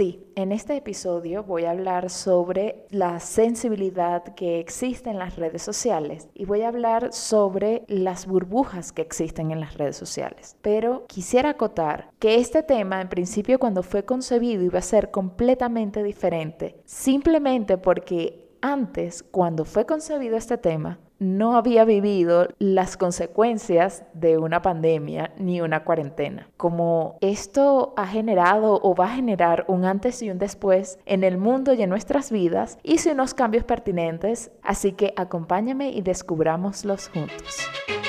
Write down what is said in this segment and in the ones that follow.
Sí, en este episodio voy a hablar sobre la sensibilidad que existe en las redes sociales y voy a hablar sobre las burbujas que existen en las redes sociales. Pero quisiera acotar que este tema en principio cuando fue concebido iba a ser completamente diferente, simplemente porque antes, cuando fue concebido este tema, no había vivido las consecuencias de una pandemia ni una cuarentena. Como esto ha generado o va a generar un antes y un después en el mundo y en nuestras vidas, hice unos cambios pertinentes, así que acompáñame y descubrámoslos juntos.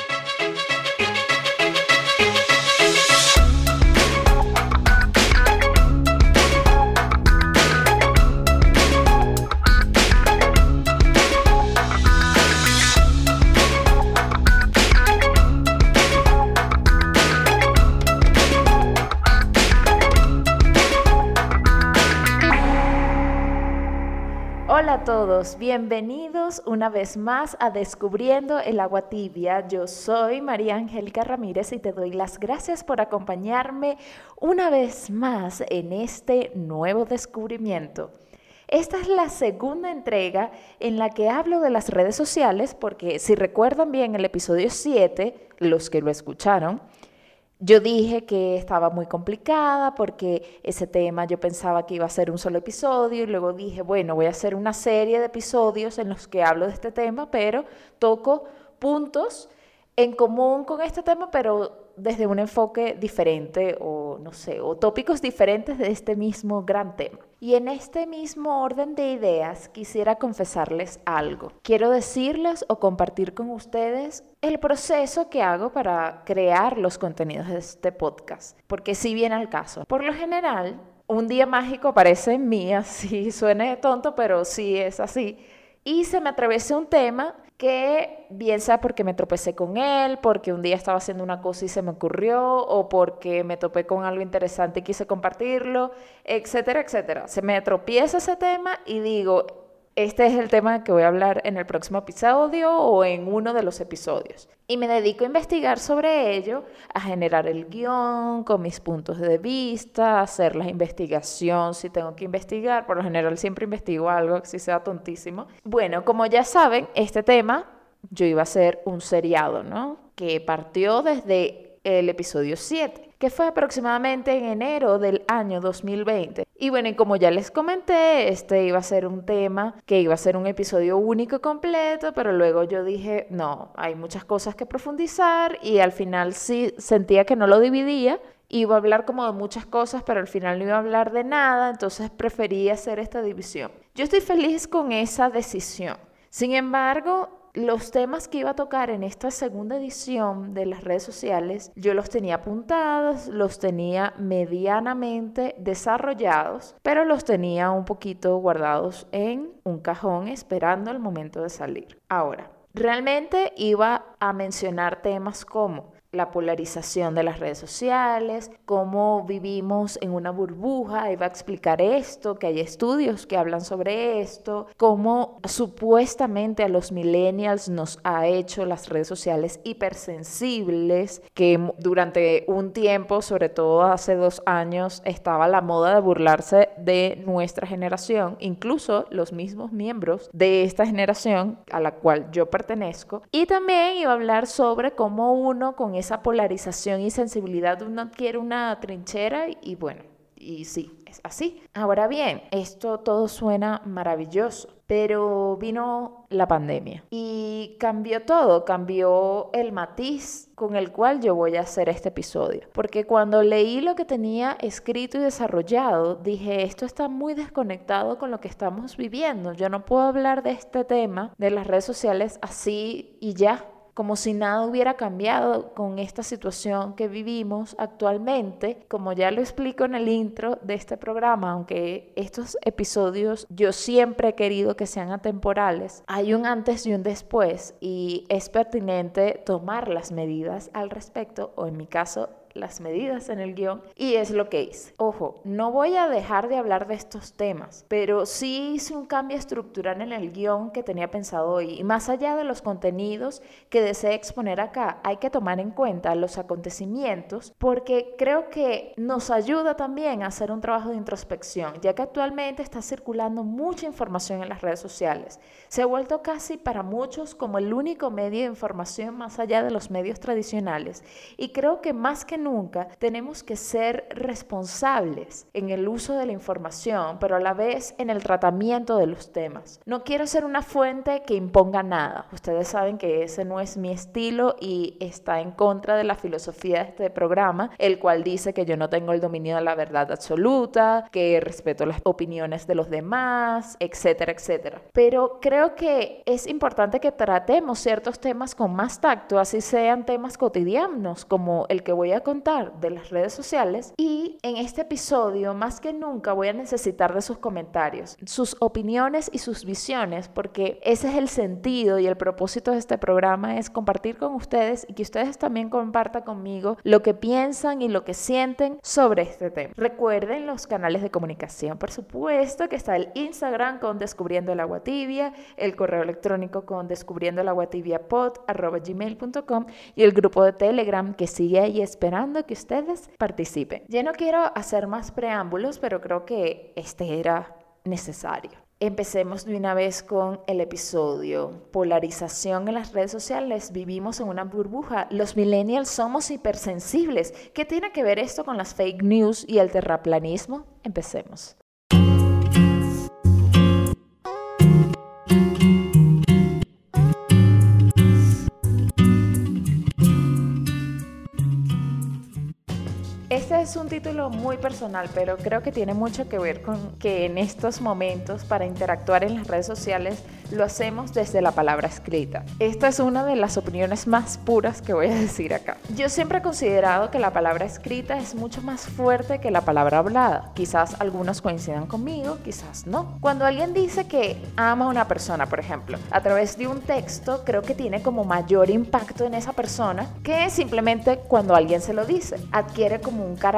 Bienvenidos una vez más a Descubriendo el agua tibia. Yo soy María Angélica Ramírez y te doy las gracias por acompañarme una vez más en este nuevo descubrimiento. Esta es la segunda entrega en la que hablo de las redes sociales porque si recuerdan bien el episodio 7, los que lo escucharon, yo dije que estaba muy complicada porque ese tema yo pensaba que iba a ser un solo episodio y luego dije, bueno, voy a hacer una serie de episodios en los que hablo de este tema, pero toco puntos en común con este tema, pero desde un enfoque diferente o no sé, o tópicos diferentes de este mismo gran tema. Y en este mismo orden de ideas quisiera confesarles algo. Quiero decirles o compartir con ustedes el proceso que hago para crear los contenidos de este podcast, porque si viene al caso. Por lo general, un día mágico parece en mí, así suene tonto, pero sí es así. Y se me atravesó un tema que bien sea porque me tropecé con él, porque un día estaba haciendo una cosa y se me ocurrió, o porque me topé con algo interesante y quise compartirlo, etcétera, etcétera. Se me tropieza ese tema y digo, este es el tema que voy a hablar en el próximo episodio o en uno de los episodios. Y me dedico a investigar sobre ello, a generar el guion con mis puntos de vista, a hacer la investigación si tengo que investigar. Por lo general siempre investigo algo, si sea tontísimo. Bueno, como ya saben, este tema yo iba a ser un seriado, ¿no? Que partió desde el episodio 7 que fue aproximadamente en enero del año 2020. Y bueno, y como ya les comenté, este iba a ser un tema que iba a ser un episodio único completo, pero luego yo dije, no, hay muchas cosas que profundizar y al final sí sentía que no lo dividía. Iba a hablar como de muchas cosas, pero al final no iba a hablar de nada, entonces preferí hacer esta división. Yo estoy feliz con esa decisión. Sin embargo, los temas que iba a tocar en esta segunda edición de las redes sociales, yo los tenía apuntados, los tenía medianamente desarrollados, pero los tenía un poquito guardados en un cajón esperando el momento de salir. Ahora, realmente iba a mencionar temas como la polarización de las redes sociales, cómo vivimos en una burbuja, iba a explicar esto, que hay estudios que hablan sobre esto, cómo supuestamente a los millennials nos ha hecho las redes sociales hipersensibles, que durante un tiempo, sobre todo hace dos años, estaba la moda de burlarse de nuestra generación, incluso los mismos miembros de esta generación a la cual yo pertenezco, y también iba a hablar sobre cómo uno con esa polarización y sensibilidad uno adquiere una trinchera y bueno, y sí, es así. Ahora bien, esto todo suena maravilloso, pero vino la pandemia y cambió todo, cambió el matiz con el cual yo voy a hacer este episodio. Porque cuando leí lo que tenía escrito y desarrollado, dije, esto está muy desconectado con lo que estamos viviendo. Yo no puedo hablar de este tema de las redes sociales así y ya como si nada hubiera cambiado con esta situación que vivimos actualmente. Como ya lo explico en el intro de este programa, aunque estos episodios yo siempre he querido que sean atemporales, hay un antes y un después y es pertinente tomar las medidas al respecto, o en mi caso, las medidas en el guion y es lo que hice. Ojo, no voy a dejar de hablar de estos temas, pero sí hice un cambio estructural en el guion que tenía pensado hoy. Y más allá de los contenidos que desee exponer acá, hay que tomar en cuenta los acontecimientos porque creo que nos ayuda también a hacer un trabajo de introspección, ya que actualmente está circulando mucha información en las redes sociales. Se ha vuelto casi para muchos como el único medio de información más allá de los medios tradicionales. Y creo que más que nunca tenemos que ser responsables en el uso de la información, pero a la vez en el tratamiento de los temas. No quiero ser una fuente que imponga nada. Ustedes saben que ese no es mi estilo y está en contra de la filosofía de este programa, el cual dice que yo no tengo el dominio de la verdad absoluta, que respeto las opiniones de los demás, etcétera, etcétera. Pero creo que es importante que tratemos ciertos temas con más tacto, así sean temas cotidianos como el que voy a contar de las redes sociales y en este episodio más que nunca voy a necesitar de sus comentarios, sus opiniones y sus visiones porque ese es el sentido y el propósito de este programa es compartir con ustedes y que ustedes también compartan conmigo lo que piensan y lo que sienten sobre este tema. Recuerden los canales de comunicación, por supuesto que está el Instagram con Descubriendo el Agua Tibia, el correo electrónico con descubriendo el agua tibia pod, gmail.com y el grupo de Telegram que sigue ahí esperando que ustedes participen. Ya no quiero hacer más preámbulos, pero creo que este era necesario. Empecemos de una vez con el episodio. Polarización en las redes sociales. Vivimos en una burbuja. Los millennials somos hipersensibles. ¿Qué tiene que ver esto con las fake news y el terraplanismo? Empecemos. Es un título muy personal, pero creo que tiene mucho que ver con que en estos momentos para interactuar en las redes sociales lo hacemos desde la palabra escrita. Esta es una de las opiniones más puras que voy a decir acá. Yo siempre he considerado que la palabra escrita es mucho más fuerte que la palabra hablada. Quizás algunos coincidan conmigo, quizás no. Cuando alguien dice que ama a una persona, por ejemplo, a través de un texto, creo que tiene como mayor impacto en esa persona que simplemente cuando alguien se lo dice. Adquiere como un carácter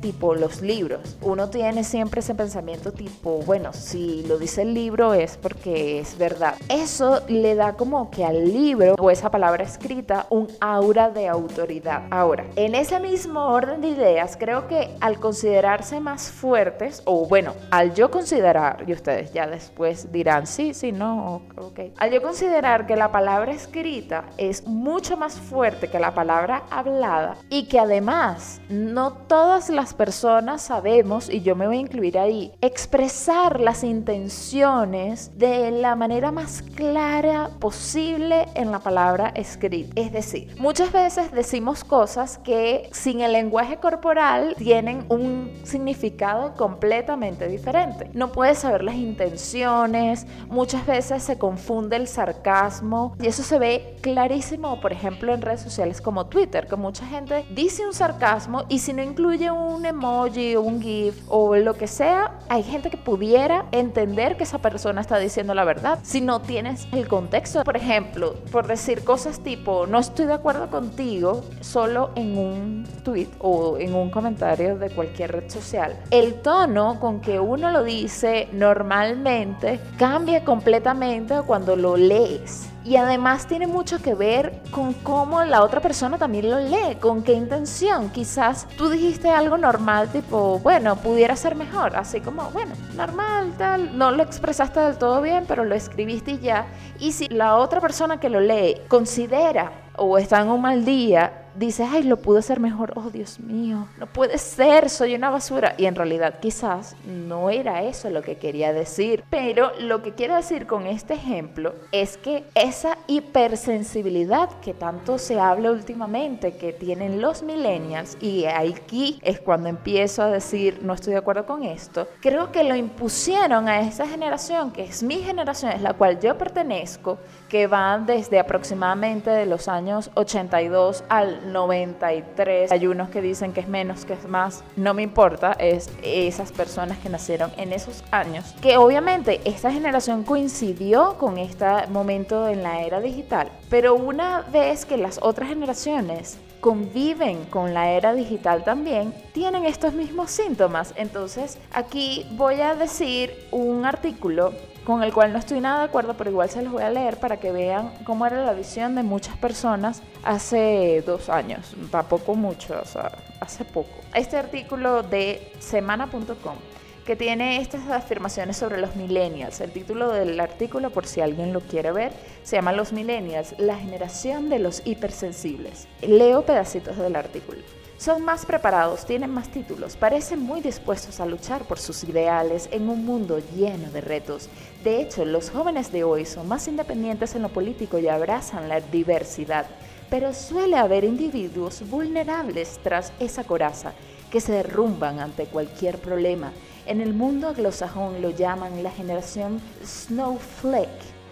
tipo los libros. Uno tiene siempre ese pensamiento tipo, bueno, si lo dice el libro es porque es verdad. Eso le da como que al libro o esa palabra escrita un aura de autoridad. Ahora, en ese mismo orden de ideas, creo que al considerarse más fuertes, o bueno, al yo considerar, y ustedes ya después dirán, sí, sí, no, ok. Al yo considerar que la palabra escrita es mucho más fuerte que la palabra hablada y que además no todas las personas sabemos, y yo me voy a incluir ahí, expresar las intenciones de la manera más clara posible en la palabra escrita. Es decir, muchas veces decimos cosas que sin el lenguaje corporal tienen un significado completamente diferente. No puedes saber las intenciones, muchas veces se confunde el sarcasmo y eso se ve clarísimo, por ejemplo, en redes sociales como Twitter, que mucha gente dice un sarcasmo y sin incluye un emoji o un GIF o lo que sea, hay gente que pudiera entender que esa persona está diciendo la verdad si no tienes el contexto. Por ejemplo, por decir cosas tipo, no estoy de acuerdo contigo solo en un tweet o en un comentario de cualquier red social. El tono con que uno lo dice normalmente cambia completamente cuando lo lees. Y además tiene mucho que ver con cómo la otra persona también lo lee, con qué intención. Quizás tú dijiste algo normal, tipo, bueno, pudiera ser mejor, así como, bueno, normal, tal. No lo expresaste del todo bien, pero lo escribiste y ya. Y si la otra persona que lo lee considera o está en un mal día dices, ay, lo pude hacer mejor, oh Dios mío, no puede ser, soy una basura. Y en realidad quizás no era eso lo que quería decir. Pero lo que quiero decir con este ejemplo es que esa hipersensibilidad que tanto se habla últimamente, que tienen los millennials, y aquí es cuando empiezo a decir, no estoy de acuerdo con esto, creo que lo impusieron a esa generación, que es mi generación, es la cual yo pertenezco, que va desde aproximadamente de los años 82 al 93. Hay unos que dicen que es menos, que es más. No me importa, es esas personas que nacieron en esos años. Que obviamente esta generación coincidió con este momento en la era digital. Pero una vez que las otras generaciones conviven con la era digital también, tienen estos mismos síntomas. Entonces, aquí voy a decir un artículo con el cual no estoy nada de acuerdo, pero igual se los voy a leer para que vean cómo era la visión de muchas personas hace dos años, tampoco mucho, o sea, hace poco. Este artículo de semana.com que tiene estas afirmaciones sobre los millennials. El título del artículo, por si alguien lo quiere ver, se llama Los millennials, la generación de los hipersensibles. Leo pedacitos del artículo. Son más preparados, tienen más títulos, parecen muy dispuestos a luchar por sus ideales en un mundo lleno de retos. De hecho, los jóvenes de hoy son más independientes en lo político y abrazan la diversidad. Pero suele haber individuos vulnerables tras esa coraza que se derrumban ante cualquier problema. En el mundo anglosajón lo llaman la generación snowflake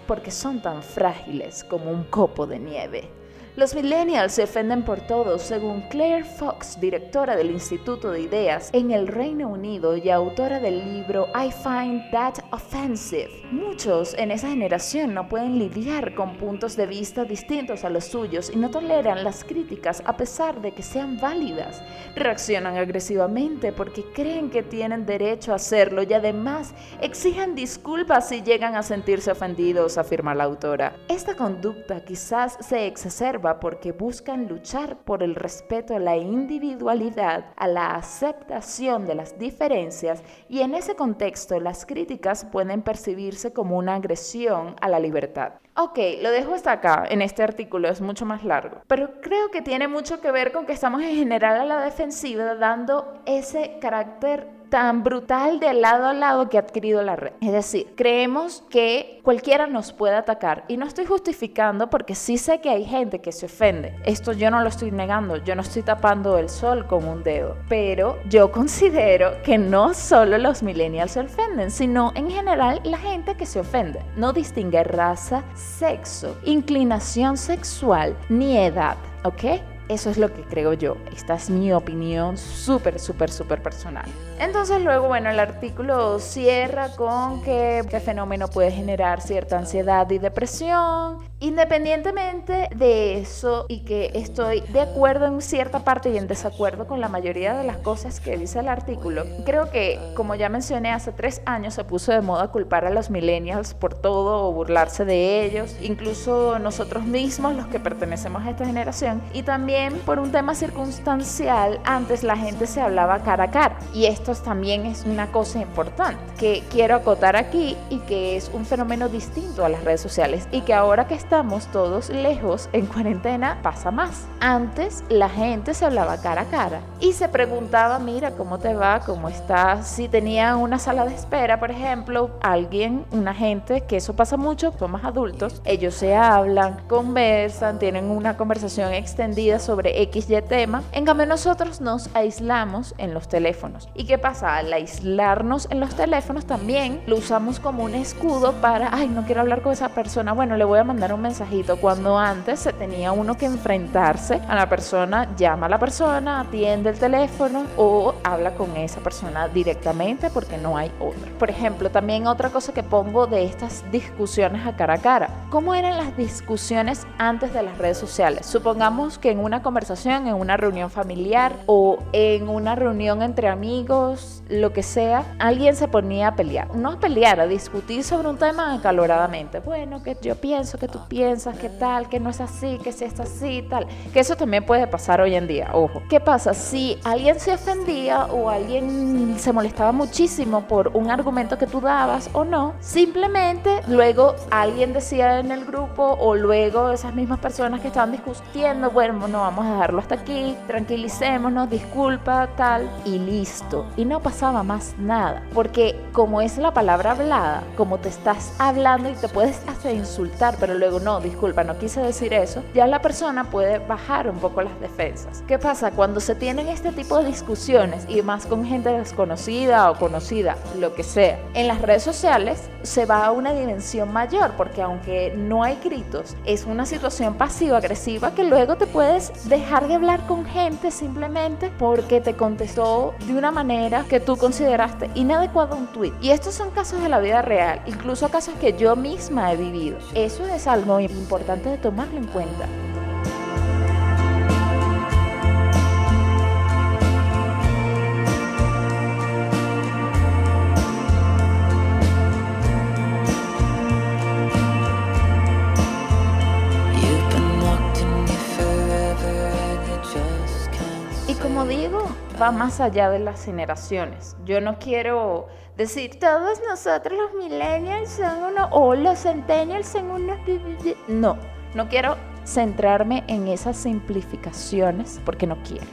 porque son tan frágiles como un copo de nieve. Los millennials se ofenden por todo, según Claire Fox, directora del Instituto de Ideas en el Reino Unido y autora del libro I Find That Offensive. Muchos en esa generación no pueden lidiar con puntos de vista distintos a los suyos y no toleran las críticas a pesar de que sean válidas. Reaccionan agresivamente porque creen que tienen derecho a hacerlo y además exigen disculpas si llegan a sentirse ofendidos, afirma la autora. Esta conducta quizás se exacerba porque buscan luchar por el respeto a la individualidad, a la aceptación de las diferencias y en ese contexto las críticas pueden percibirse como una agresión a la libertad. Ok, lo dejo hasta acá, en este artículo es mucho más largo, pero creo que tiene mucho que ver con que estamos en general a la defensiva dando ese carácter tan brutal de lado a lado que ha adquirido la red. Es decir, creemos que cualquiera nos puede atacar y no estoy justificando porque sí sé que hay gente que se ofende. Esto yo no lo estoy negando, yo no estoy tapando el sol con un dedo, pero yo considero que no solo los millennials se ofenden, sino en general la gente que se ofende. No distingue raza, sexo, inclinación sexual ni edad, ¿ok? Eso es lo que creo yo. Esta es mi opinión súper, súper, súper personal. Entonces luego, bueno, el artículo cierra con que el fenómeno puede generar cierta ansiedad y depresión. Independientemente de eso y que estoy de acuerdo en cierta parte y en desacuerdo con la mayoría de las cosas que dice el artículo, creo que, como ya mencioné, hace tres años se puso de moda culpar a los millennials por todo o burlarse de ellos, incluso nosotros mismos, los que pertenecemos a esta generación, y también por un tema circunstancial, antes la gente se hablaba cara a cara. Y esto también es una cosa importante que quiero acotar aquí y que es un fenómeno distinto a las redes sociales y que ahora que estamos todos lejos en cuarentena pasa más. Antes la gente se hablaba cara a cara y se preguntaba, mira, ¿cómo te va? ¿Cómo estás? Si tenía una sala de espera, por ejemplo, alguien, una gente, que eso pasa mucho, son más adultos, ellos se hablan, conversan, tienen una conversación extendida sobre XY tema. En cambio, nosotros nos aislamos en los teléfonos. ¿Y qué pasa? Al aislarnos en los teléfonos también lo usamos como un escudo para, ay, no quiero hablar con esa persona, bueno, le voy a mandar un mensajito. Cuando antes se tenía uno que enfrentarse a la persona, llama a la persona, atiende el teléfono o habla con esa persona directamente porque no hay otra. Por ejemplo, también otra cosa que pongo de estas discusiones a cara a cara. ¿Cómo eran las discusiones antes de las redes sociales? Supongamos que en una conversación, en una reunión familiar o en una reunión entre amigos, lo que sea, alguien se ponía a pelear. No a pelear, a discutir sobre un tema acaloradamente. Bueno, que yo pienso, que tú piensas, que tal, que no es así, que si es así, tal. Que eso también puede pasar hoy en día, ojo. ¿Qué pasa? Si alguien se ofendía o alguien se molestaba muchísimo por un argumento que tú dabas o no, simplemente luego alguien decía en el grupo o luego esas mismas personas que estaban discutiendo, bueno, no vamos a dejarlo hasta aquí, tranquilicémonos, disculpa, tal, y listo. Y no pasaba más nada, porque como es la palabra hablada, como te estás hablando y te puedes hasta insultar, pero luego no, disculpa, no quise decir eso, ya la persona puede bajar un poco las defensas. ¿Qué pasa? Cuando se tienen este tipo de discusiones y más con gente desconocida o conocida, lo que sea, en las redes sociales se va a una dimensión mayor, porque aunque no hay gritos, es una situación pasivo-agresiva que luego te puedes dejar de hablar con gente simplemente porque te contestó de una manera que tú consideraste inadecuada un tweet. Y estos son casos de la vida real, incluso casos que yo misma he vivido. Eso es algo importante de tomarlo en cuenta. Va más allá de las generaciones. Yo no quiero decir todos nosotros los millennials son unos o los centennials son unos no, no quiero centrarme en esas simplificaciones porque no quiero.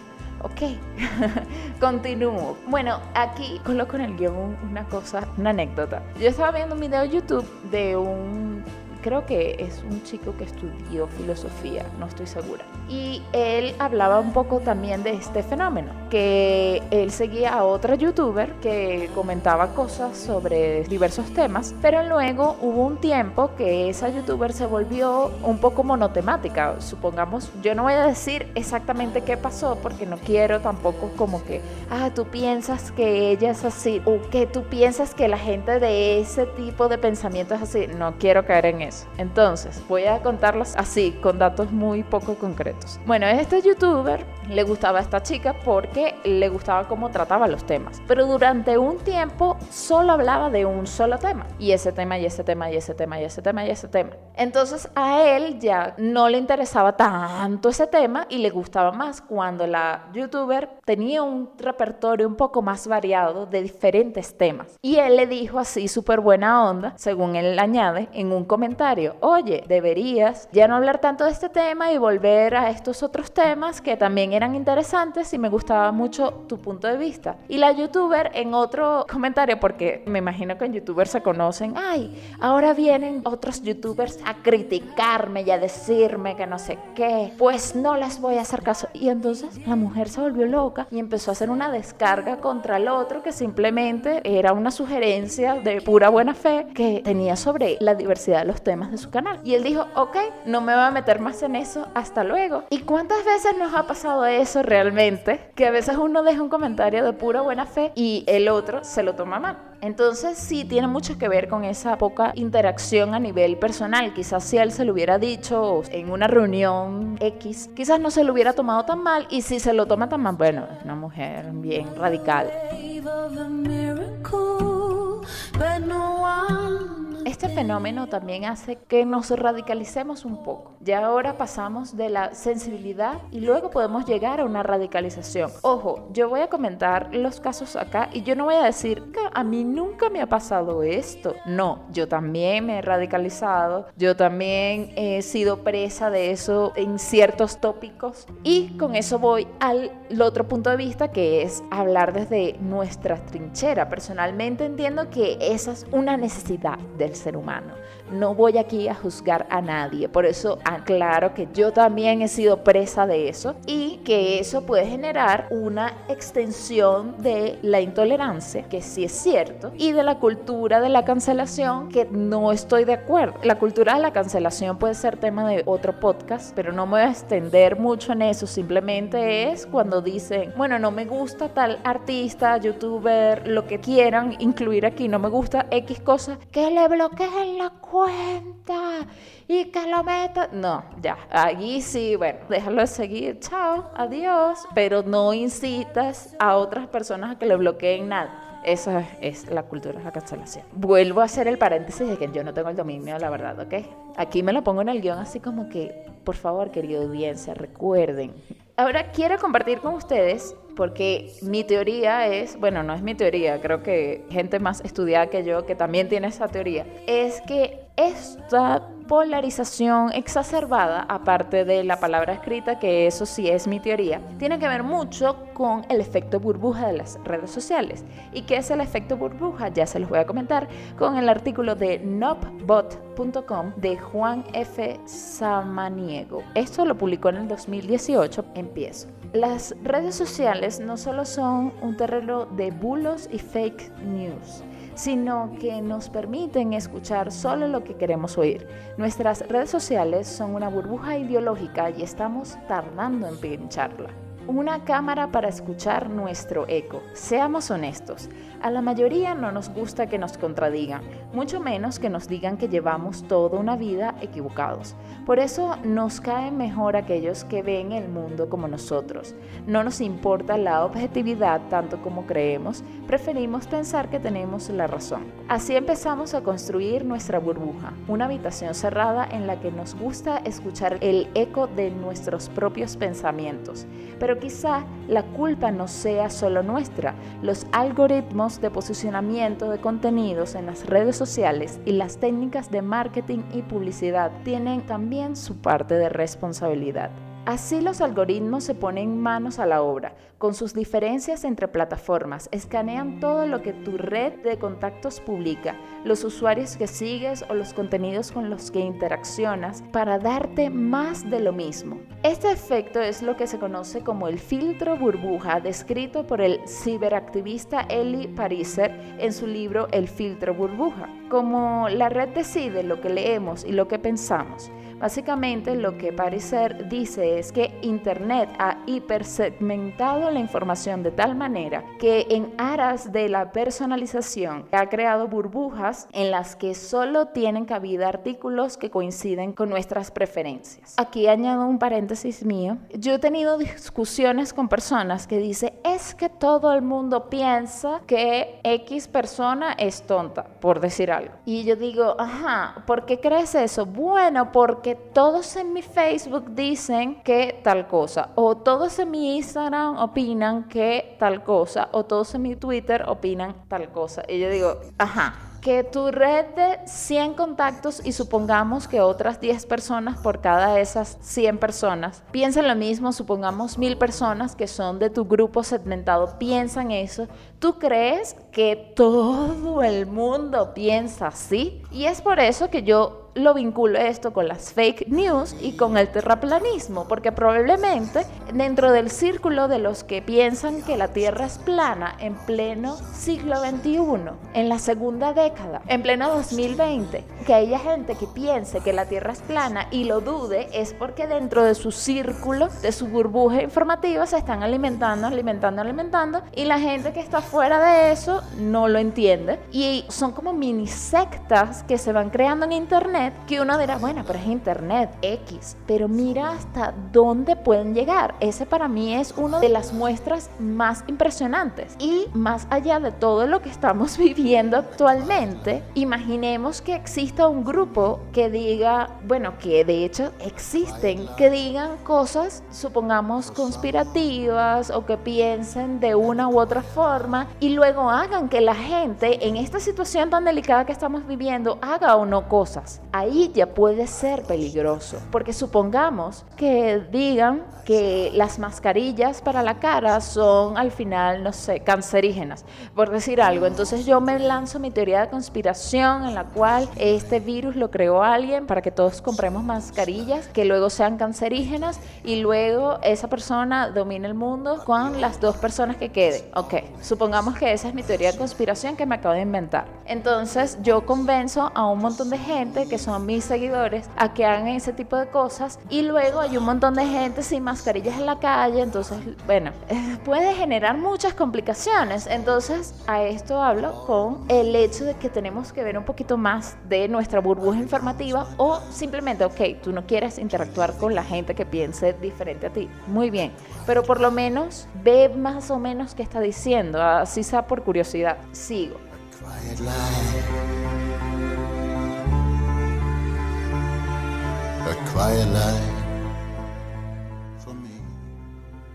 Ok, continúo. Bueno, aquí coloco en el guion una cosa, una anécdota. Yo estaba viendo un video de YouTube de un creo que es un chico que estudió filosofía, no estoy segura. Y él hablaba un poco también de este fenómeno, que él seguía a otra youtuber que comentaba cosas sobre diversos temas, pero luego hubo un tiempo que esa youtuber se volvió un poco monotemática. Supongamos, yo no voy a decir exactamente qué pasó porque no quiero tampoco como que, ah, tú piensas que ella es así o que tú piensas que la gente de ese tipo de pensamiento es así. No quiero caer en eso. Entonces, voy a contarlos así, con datos muy poco concretos. Bueno, este youtuber le gustaba a esta chica porque le gustaba cómo trataba los temas. Pero durante un tiempo solo hablaba de un solo tema. Y ese tema, y ese tema, y ese tema, y ese tema, y ese tema. Entonces a él ya no le interesaba tanto ese tema y le gustaba más cuando la youtuber tenía un repertorio un poco más variado de diferentes temas. Y él le dijo así súper buena onda, según él añade en un comentario, oye, deberías ya no hablar tanto de este tema y volver a estos otros temas que también eran interesantes y me gustaba mucho tu punto de vista. Y la youtuber en otro comentario, porque me imagino que en youtubers se conocen, ay, ahora vienen otros youtubers a criticarme y a decirme que no sé qué, pues no les voy a hacer caso. Y entonces la mujer se volvió loca y empezó a hacer una descarga contra el otro que simplemente era una sugerencia de pura buena fe que tenía sobre la diversidad de los temas de su canal. Y él dijo, ok, no me voy a meter más en eso, hasta luego. ¿Y cuántas veces nos ha pasado eso realmente, que a veces uno deja un comentario de pura buena fe y el otro se lo toma mal. Entonces sí tiene mucho que ver con esa poca interacción a nivel personal. Quizás si él se lo hubiera dicho en una reunión X, quizás no se lo hubiera tomado tan mal y si se lo toma tan mal, bueno, es una mujer bien radical. Este fenómeno también hace que nos radicalicemos un poco. Ya ahora pasamos de la sensibilidad y luego podemos llegar a una radicalización. Ojo, yo voy a comentar los casos acá y yo no voy a decir que a mí nunca me ha pasado esto. No, yo también me he radicalizado, yo también he sido presa de eso en ciertos tópicos y con eso voy al otro punto de vista que es hablar desde nuestra trinchera. Personalmente entiendo que esa es una necesidad del ser humano. No voy aquí a juzgar a nadie, por eso aclaro que yo también he sido presa de eso y que eso puede generar una extensión de la intolerancia, que sí es cierto, y de la cultura de la cancelación, que no estoy de acuerdo. La cultura de la cancelación puede ser tema de otro podcast, pero no me voy a extender mucho en eso, simplemente es cuando dicen, bueno, no me gusta tal artista, youtuber, lo que quieran incluir aquí, no me gusta X cosa, que le bloqueen la cuenta y que lo meta. No, ya, allí sí, bueno, déjalo de seguir, chao, adiós, pero no incitas a otras personas a que le bloqueen nada. Esa es la cultura de la cancelación. Vuelvo a hacer el paréntesis de que yo no tengo el dominio la verdad, ¿ok? Aquí me lo pongo en el guion así como que, por favor, querida audiencia, recuerden. Ahora quiero compartir con ustedes porque mi teoría es, bueno, no es mi teoría, creo que gente más estudiada que yo que también tiene esa teoría, es que esta polarización exacerbada, aparte de la palabra escrita, que eso sí es mi teoría, tiene que ver mucho con el efecto burbuja de las redes sociales. ¿Y qué es el efecto burbuja? Ya se los voy a comentar con el artículo de nopbot.com de Juan F. Samaniego. Esto lo publicó en el 2018. Empiezo. Las redes sociales no solo son un terreno de bulos y fake news, sino que nos permiten escuchar solo lo que queremos oír. Nuestras redes sociales son una burbuja ideológica y estamos tardando en pincharla una cámara para escuchar nuestro eco. Seamos honestos, a la mayoría no nos gusta que nos contradigan, mucho menos que nos digan que llevamos toda una vida equivocados. Por eso nos caen mejor aquellos que ven el mundo como nosotros. No nos importa la objetividad tanto como creemos, preferimos pensar que tenemos la razón. Así empezamos a construir nuestra burbuja, una habitación cerrada en la que nos gusta escuchar el eco de nuestros propios pensamientos, pero Pero quizá la culpa no sea solo nuestra. Los algoritmos de posicionamiento de contenidos en las redes sociales y las técnicas de marketing y publicidad tienen también su parte de responsabilidad. Así los algoritmos se ponen manos a la obra, con sus diferencias entre plataformas, escanean todo lo que tu red de contactos publica, los usuarios que sigues o los contenidos con los que interaccionas para darte más de lo mismo. Este efecto es lo que se conoce como el filtro burbuja, descrito por el ciberactivista Eli Pariser en su libro El filtro burbuja. Como la red decide lo que leemos y lo que pensamos, Básicamente lo que Parecer dice es que Internet ha hipersegmentado la información de tal manera que en aras de la personalización ha creado burbujas en las que solo tienen cabida artículos que coinciden con nuestras preferencias. Aquí añado un paréntesis mío. Yo he tenido discusiones con personas que dicen es que todo el mundo piensa que X persona es tonta, por decir algo. Y yo digo, ajá, ¿por qué crees eso? Bueno, porque que todos en mi Facebook dicen que tal cosa, o todos en mi Instagram opinan que tal cosa, o todos en mi Twitter opinan tal cosa. Y yo digo, ajá, que tu red de 100 contactos y supongamos que otras 10 personas por cada de esas 100 personas piensan lo mismo, supongamos mil personas que son de tu grupo segmentado piensan eso, ¿tú crees que todo el mundo piensa así? Y es por eso que yo lo vinculo esto con las fake news y con el terraplanismo, porque probablemente dentro del círculo de los que piensan que la Tierra es plana en pleno siglo XXI, en la segunda década, en pleno 2020, que haya gente que piense que la Tierra es plana y lo dude, es porque dentro de su círculo, de su burbuja informativa, se están alimentando, alimentando, alimentando, y la gente que está fuera de eso no lo entiende. Y son como mini sectas que se van creando en Internet que uno dirá, bueno, pero es Internet, X, pero mira hasta dónde pueden llegar. Ese para mí es una de las muestras más impresionantes. Y más allá de todo lo que estamos viviendo actualmente, imaginemos que exista un grupo que diga, bueno, que de hecho existen, que digan cosas, supongamos, conspirativas o que piensen de una u otra forma y luego hagan que la gente en esta situación tan delicada que estamos viviendo haga o no cosas ahí ya puede ser peligroso. Porque supongamos que digan que las mascarillas para la cara son al final, no sé, cancerígenas, por decir algo. Entonces yo me lanzo mi teoría de conspiración en la cual este virus lo creó alguien para que todos compremos mascarillas que luego sean cancerígenas y luego esa persona domine el mundo con las dos personas que queden. Ok, supongamos que esa es mi teoría de conspiración que me acabo de inventar. Entonces yo convenzo a un montón de gente que son mis seguidores a que hagan ese tipo de cosas y luego hay un montón de gente sin mascarillas en la calle, entonces, bueno, puede generar muchas complicaciones. Entonces, a esto hablo con el hecho de que tenemos que ver un poquito más de nuestra burbuja informativa o simplemente, ok, tú no quieres interactuar con la gente que piense diferente a ti. Muy bien, pero por lo menos ve más o menos qué está diciendo, así sea por curiosidad. Sigo.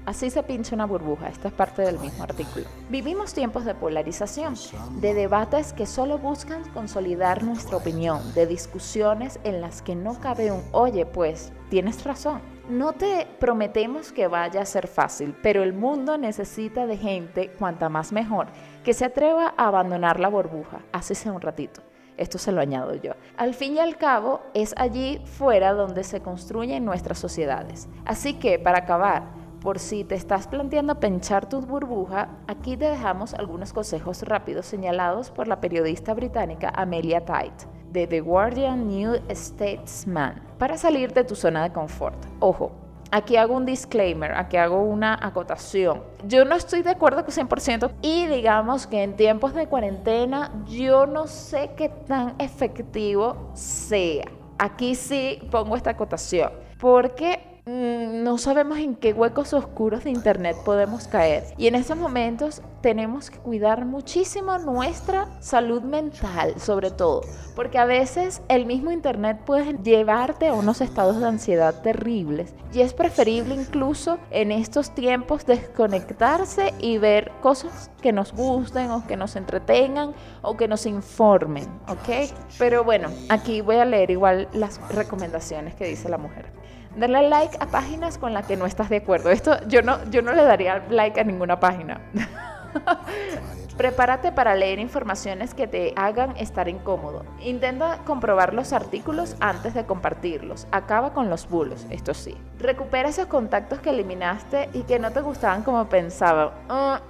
Así se pincha una burbuja, esta es parte del mismo artículo. Vivimos tiempos de polarización, de debates que solo buscan consolidar nuestra opinión, de discusiones en las que no cabe un, oye, pues, tienes razón. No te prometemos que vaya a ser fácil, pero el mundo necesita de gente, cuanta más mejor, que se atreva a abandonar la burbuja, así sea un ratito. Esto se lo añado yo. Al fin y al cabo, es allí fuera donde se construyen nuestras sociedades. Así que, para acabar, por si te estás planteando pinchar tu burbuja, aquí te dejamos algunos consejos rápidos señalados por la periodista británica Amelia Tait de The Guardian New Statesman para salir de tu zona de confort. Ojo, Aquí hago un disclaimer, aquí hago una acotación. Yo no estoy de acuerdo con 100% y digamos que en tiempos de cuarentena yo no sé qué tan efectivo sea. Aquí sí pongo esta acotación porque no sabemos en qué huecos oscuros de Internet podemos caer. Y en estos momentos tenemos que cuidar muchísimo nuestra salud mental, sobre todo, porque a veces el mismo Internet puede llevarte a unos estados de ansiedad terribles. Y es preferible incluso en estos tiempos desconectarse y ver cosas que nos gusten o que nos entretengan o que nos informen, ¿ok? Pero bueno, aquí voy a leer igual las recomendaciones que dice la mujer. Darle like a páginas con las que no estás de acuerdo. Esto yo no, yo no le daría like a ninguna página. Prepárate para leer informaciones que te hagan estar incómodo. Intenta comprobar los artículos antes de compartirlos. Acaba con los bulos, esto sí. Recupera esos contactos que eliminaste y que no te gustaban como pensaban. Ah,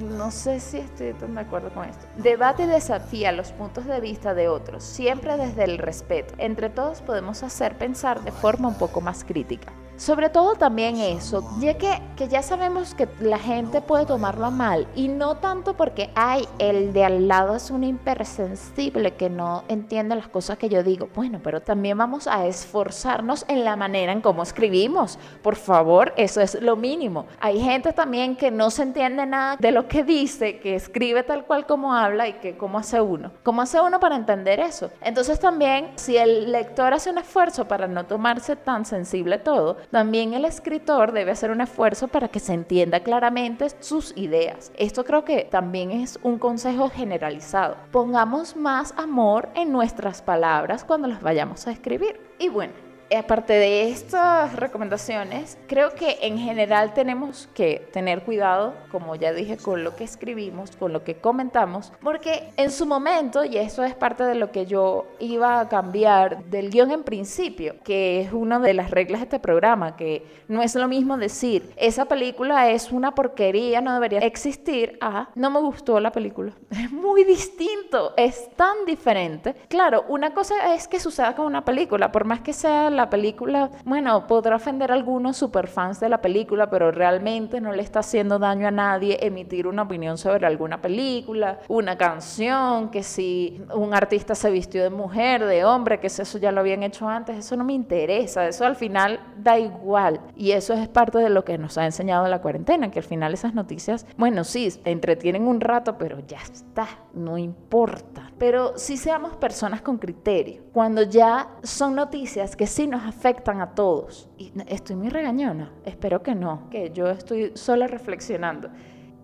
no sé si estoy tan de acuerdo con esto. Debate y desafía los puntos de vista de otros, siempre desde el respeto. Entre todos podemos hacer pensar de forma un poco más crítica. Sobre todo también eso, ya que, que, ya sabemos que la gente puede tomarlo mal y no tanto porque, ay, el de al lado es un hipersensible que no entiende las cosas que yo digo. Bueno, pero también vamos a esforzarnos en la manera en cómo escribimos. Por favor, eso es lo mínimo. Hay gente también que no se entiende nada de lo que dice, que escribe tal cual como habla y que cómo hace uno. ¿Cómo hace uno para entender eso? Entonces también, si el lector hace un esfuerzo para no tomarse tan sensible todo, también el escritor debe hacer un esfuerzo para que se entienda claramente sus ideas. Esto creo que también es un consejo generalizado. Pongamos más amor en nuestras palabras cuando las vayamos a escribir. Y bueno, aparte de estas recomendaciones, creo que en general tenemos que tener cuidado, como ya dije, con lo que escribimos, con lo que comentamos, porque en su momento, y eso es parte de lo que yo iba a cambiar del guion en principio, que es una de las reglas de este programa, que no es lo mismo decir, esa película es una porquería, no debería existir, a no me gustó la película. Es muy distinto, es tan diferente. Claro, una cosa es que suceda con una película, por más que sea la película, bueno, podrá ofender a algunos superfans de la película, pero realmente no le está haciendo daño a nadie emitir una opinión sobre alguna película, una canción, que si un artista se vistió de mujer, de hombre, que eso ya lo habían hecho antes, eso no me interesa, eso al final da igual. Y eso es parte de lo que nos ha enseñado la cuarentena, que al final esas noticias, bueno, sí, entretienen un rato, pero ya está, no importa. Pero sí seamos personas con criterio. Cuando ya son noticias que sí nos afectan a todos. Estoy muy regañona, espero que no, que yo estoy solo reflexionando.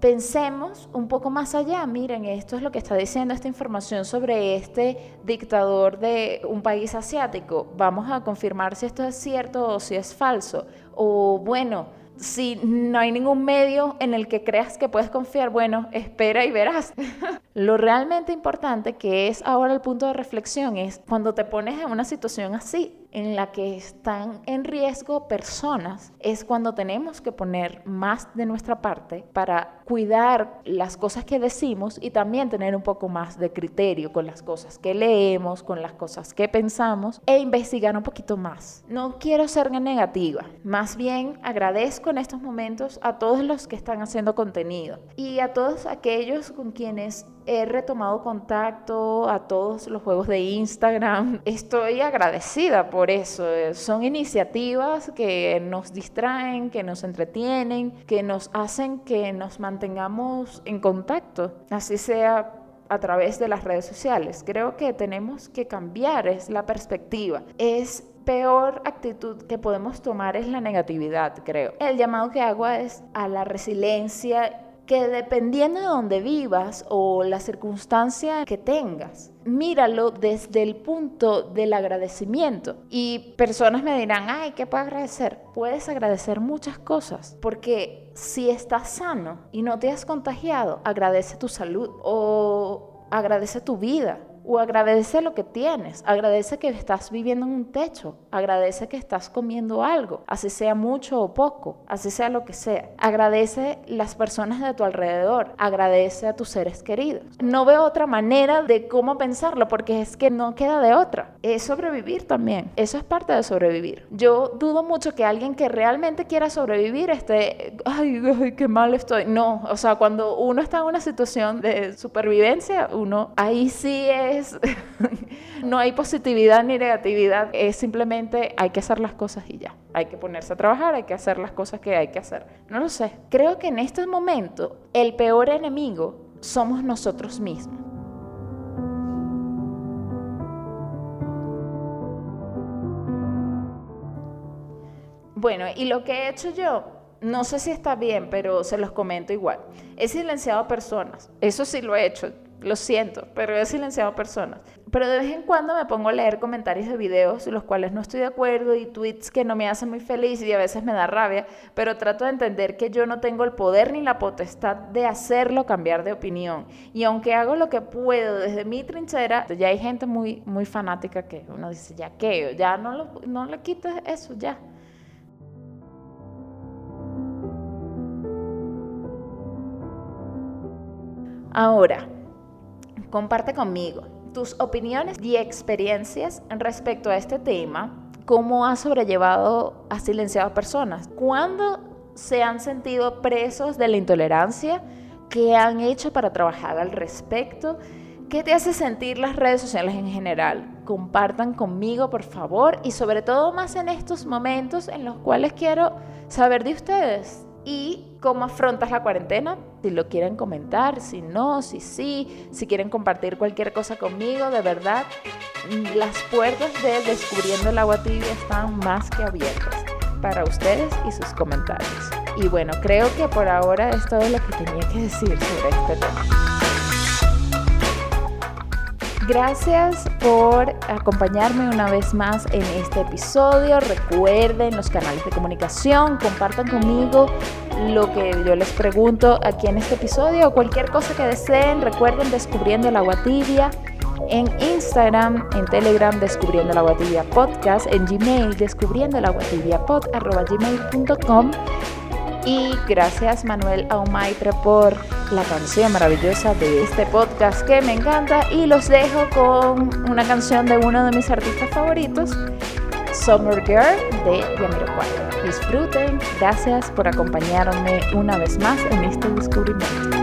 Pensemos un poco más allá, miren, esto es lo que está diciendo esta información sobre este dictador de un país asiático. Vamos a confirmar si esto es cierto o si es falso. O bueno, si no hay ningún medio en el que creas que puedes confiar, bueno, espera y verás. Lo realmente importante que es ahora el punto de reflexión es cuando te pones en una situación así, en la que están en riesgo personas, es cuando tenemos que poner más de nuestra parte para cuidar las cosas que decimos y también tener un poco más de criterio con las cosas que leemos, con las cosas que pensamos e investigar un poquito más. No quiero ser negativa, más bien agradezco en estos momentos a todos los que están haciendo contenido y a todos aquellos con quienes he retomado contacto a todos los juegos de Instagram. Estoy agradecida por eso. Son iniciativas que nos distraen, que nos entretienen, que nos hacen que nos mantengamos en contacto, así sea a través de las redes sociales. Creo que tenemos que cambiar es la perspectiva. Es peor actitud que podemos tomar es la negatividad, creo. El llamado que hago es a la resiliencia que dependiendo de donde vivas o la circunstancia que tengas, míralo desde el punto del agradecimiento. Y personas me dirán, ay, ¿qué puedo agradecer? Puedes agradecer muchas cosas, porque si estás sano y no te has contagiado, agradece tu salud o agradece tu vida o agradece lo que tienes, agradece que estás viviendo en un techo, agradece que estás comiendo algo, así sea mucho o poco, así sea lo que sea. Agradece las personas de tu alrededor, agradece a tus seres queridos. No veo otra manera de cómo pensarlo porque es que no queda de otra. Es sobrevivir también, eso es parte de sobrevivir. Yo dudo mucho que alguien que realmente quiera sobrevivir esté, ay, ay, qué mal estoy. No, o sea, cuando uno está en una situación de supervivencia, uno ahí sí es no hay positividad ni negatividad, es simplemente hay que hacer las cosas y ya. Hay que ponerse a trabajar, hay que hacer las cosas que hay que hacer. No lo sé. Creo que en este momento el peor enemigo somos nosotros mismos. Bueno, y lo que he hecho yo, no sé si está bien, pero se los comento igual. He silenciado a personas, eso sí lo he hecho, lo siento, pero he silenciado personas. Pero de vez en cuando me pongo a leer comentarios de videos los cuales no estoy de acuerdo y tweets que no me hacen muy feliz y a veces me da rabia, pero trato de entender que yo no tengo el poder ni la potestad de hacerlo cambiar de opinión. Y aunque hago lo que puedo desde mi trinchera, ya hay gente muy, muy fanática que uno dice, ya que, ya no, no le quites eso, ya. Ahora, comparte conmigo tus opiniones y experiencias respecto a este tema. ¿Cómo has sobrellevado, has silenciado personas? ¿Cuándo se han sentido presos de la intolerancia? ¿Qué han hecho para trabajar al respecto? ¿Qué te hace sentir las redes sociales en general? Compartan conmigo, por favor, y sobre todo más en estos momentos en los cuales quiero saber de ustedes y cómo afrontas la cuarentena. Si lo quieren comentar, si no, si sí, si quieren compartir cualquier cosa conmigo, de verdad, las puertas de Descubriendo el agua tibia están más que abiertas para ustedes y sus comentarios. Y bueno, creo que por ahora es todo lo que tenía que decir sobre este tema. Gracias por acompañarme una vez más en este episodio. Recuerden los canales de comunicación, compartan conmigo lo que yo les pregunto aquí en este episodio o cualquier cosa que deseen. Recuerden descubriendo el agua tibia en Instagram, en Telegram, descubriendo el agua tibia podcast, en Gmail, descubriendo el agua tibia pod, arroba gmail.com y gracias Manuel Aumaitre por la canción maravillosa de este podcast que me encanta. Y los dejo con una canción de uno de mis artistas favoritos, Summer Girl de Yamiroquai. Disfruten, gracias por acompañarme una vez más en este descubrimiento.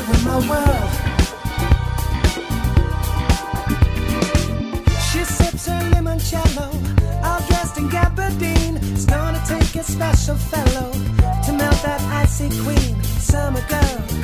in my world. She sips her limoncello, all dressed in gabardine. It's gonna take a special fellow to melt that icy queen, summer girl.